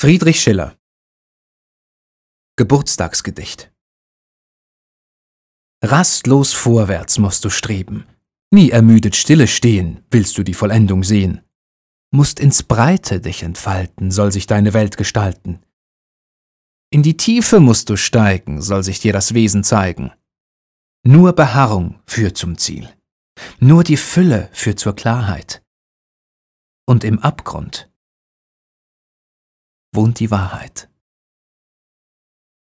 Friedrich Schiller Geburtstagsgedicht Rastlos vorwärts musst du streben, nie ermüdet stille stehen, willst du die Vollendung sehen. Musst ins Breite dich entfalten, soll sich deine Welt gestalten. In die Tiefe musst du steigen, soll sich dir das Wesen zeigen. Nur Beharrung führt zum Ziel, nur die Fülle führt zur Klarheit. Und im Abgrund wohnt die Wahrheit.